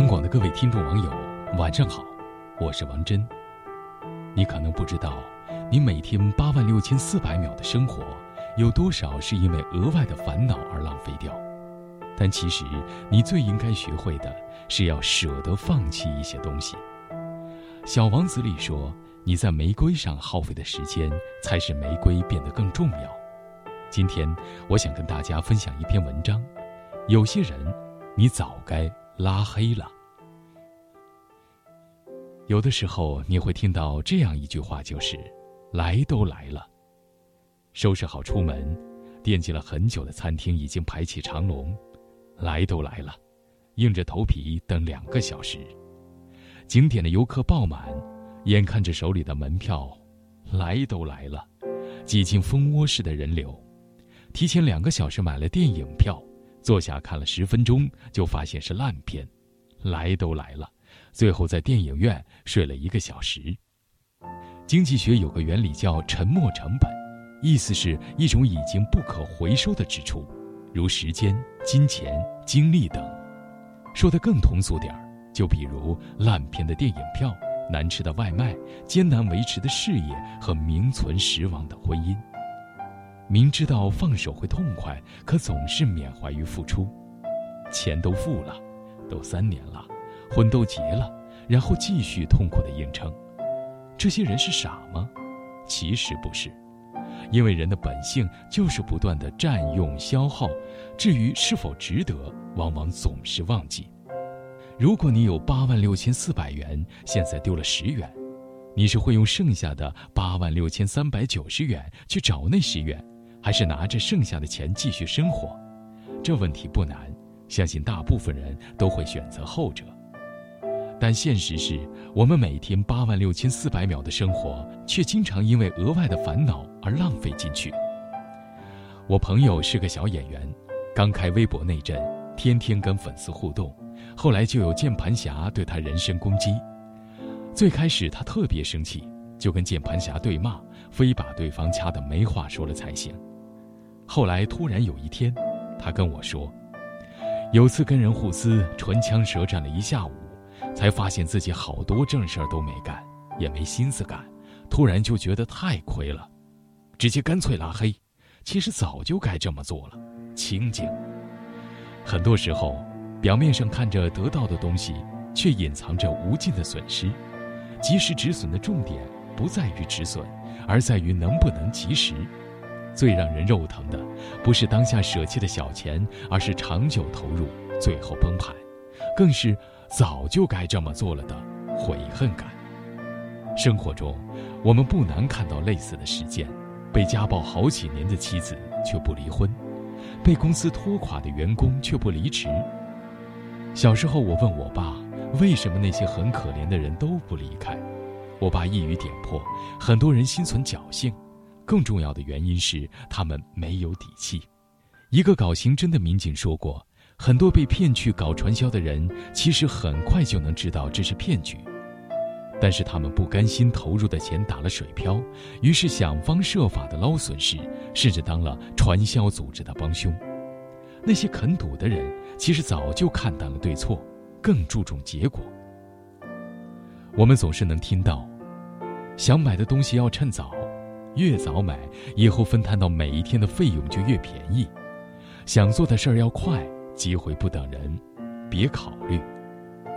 央广的各位听众网友，晚上好，我是王真。你可能不知道，你每天八万六千四百秒的生活，有多少是因为额外的烦恼而浪费掉？但其实，你最应该学会的是要舍得放弃一些东西。《小王子》里说：“你在玫瑰上耗费的时间，才使玫瑰变得更重要。”今天，我想跟大家分享一篇文章：有些人，你早该。拉黑了。有的时候你会听到这样一句话，就是“来都来了”。收拾好出门，惦记了很久的餐厅已经排起长龙，来都来了，硬着头皮等两个小时。景点的游客爆满，眼看着手里的门票，来都来了，挤进蜂窝式的人流。提前两个小时买了电影票。坐下看了十分钟，就发现是烂片，来都来了，最后在电影院睡了一个小时。经济学有个原理叫沉没成本，意思是一种已经不可回收的支出，如时间、金钱、精力等。说的更通俗点儿，就比如烂片的电影票、难吃的外卖、艰难维持的事业和名存实亡的婚姻。明知道放手会痛快，可总是缅怀于付出。钱都付了，都三年了，婚都结了，然后继续痛苦的硬撑。这些人是傻吗？其实不是，因为人的本性就是不断的占用消耗。至于是否值得，往往总是忘记。如果你有八万六千四百元，现在丢了十元，你是会用剩下的八万六千三百九十元去找那十元？还是拿着剩下的钱继续生活，这问题不难，相信大部分人都会选择后者。但现实是我们每天八万六千四百秒的生活，却经常因为额外的烦恼而浪费进去。我朋友是个小演员，刚开微博那阵，天天跟粉丝互动，后来就有键盘侠对他人身攻击。最开始他特别生气，就跟键盘侠对骂，非把对方掐得没话说了才行。后来突然有一天，他跟我说，有次跟人互撕，唇枪舌战了一下午，才发现自己好多正事儿都没干，也没心思干，突然就觉得太亏了，直接干脆拉黑。其实早就该这么做了，清静。很多时候，表面上看着得到的东西，却隐藏着无尽的损失。及时止损的重点不在于止损，而在于能不能及时。最让人肉疼的，不是当下舍弃的小钱，而是长久投入最后崩盘，更是早就该这么做了的悔恨感。生活中，我们不难看到类似的事件：被家暴好几年的妻子却不离婚，被公司拖垮的员工却不离职。小时候，我问我爸，为什么那些很可怜的人都不离开？我爸一语点破：很多人心存侥幸。更重要的原因是他们没有底气。一个搞刑侦的民警说过，很多被骗去搞传销的人，其实很快就能知道这是骗局，但是他们不甘心投入的钱打了水漂，于是想方设法的捞损失，甚至当了传销组织的帮凶。那些肯赌的人，其实早就看淡了对错，更注重结果。我们总是能听到，想买的东西要趁早。越早买，以后分摊到每一天的费用就越便宜。想做的事儿要快，机会不等人，别考虑。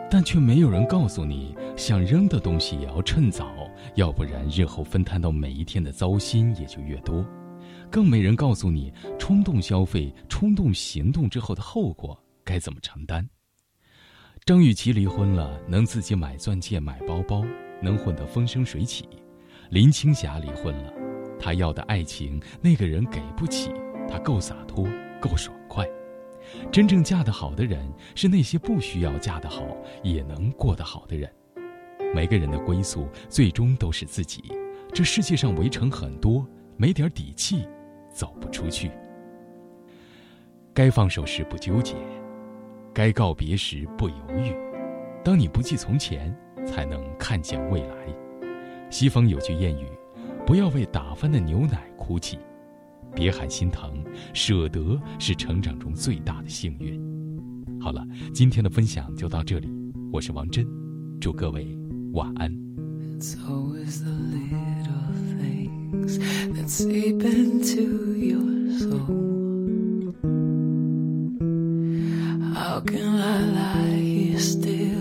但却没有人告诉你，想扔的东西也要趁早，要不然日后分摊到每一天的糟心也就越多。更没人告诉你，冲动消费、冲动行动之后的后果该怎么承担。张雨绮离婚了，能自己买钻戒、买包包，能混得风生水起。林青霞离婚了。他要的爱情，那个人给不起。他够洒脱，够爽快。真正嫁得好的人，是那些不需要嫁得好也能过得好的人。每个人的归宿，最终都是自己。这世界上围城很多，没点底气，走不出去。该放手时不纠结，该告别时不犹豫。当你不计从前，才能看见未来。西方有句谚语。不要为打翻的牛奶哭泣，别喊心疼，舍得是成长中最大的幸运。好了，今天的分享就到这里，我是王真，祝各位晚安。It's always the little things that seep into your soul. How can I lie here still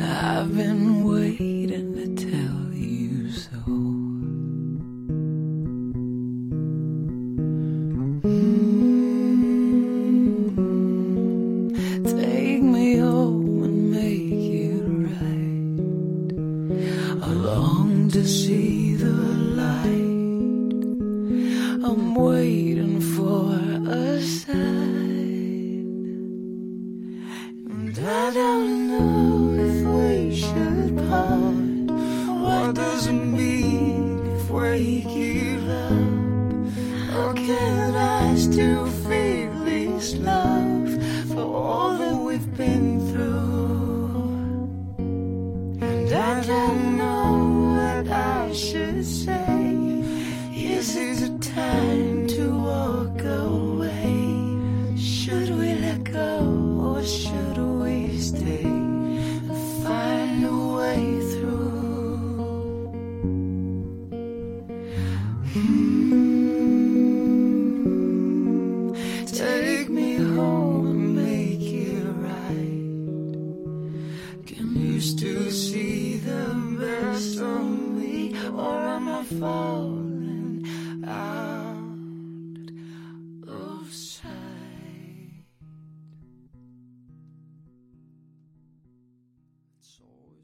I've been waiting to tell you so. Take me home and make it right. I long to see can I still feel this love for all that we've been through? And I don't know what I should say. This is it a time to walk away? Should we let go or should we stay find a way through? Hmm. or am I falling out?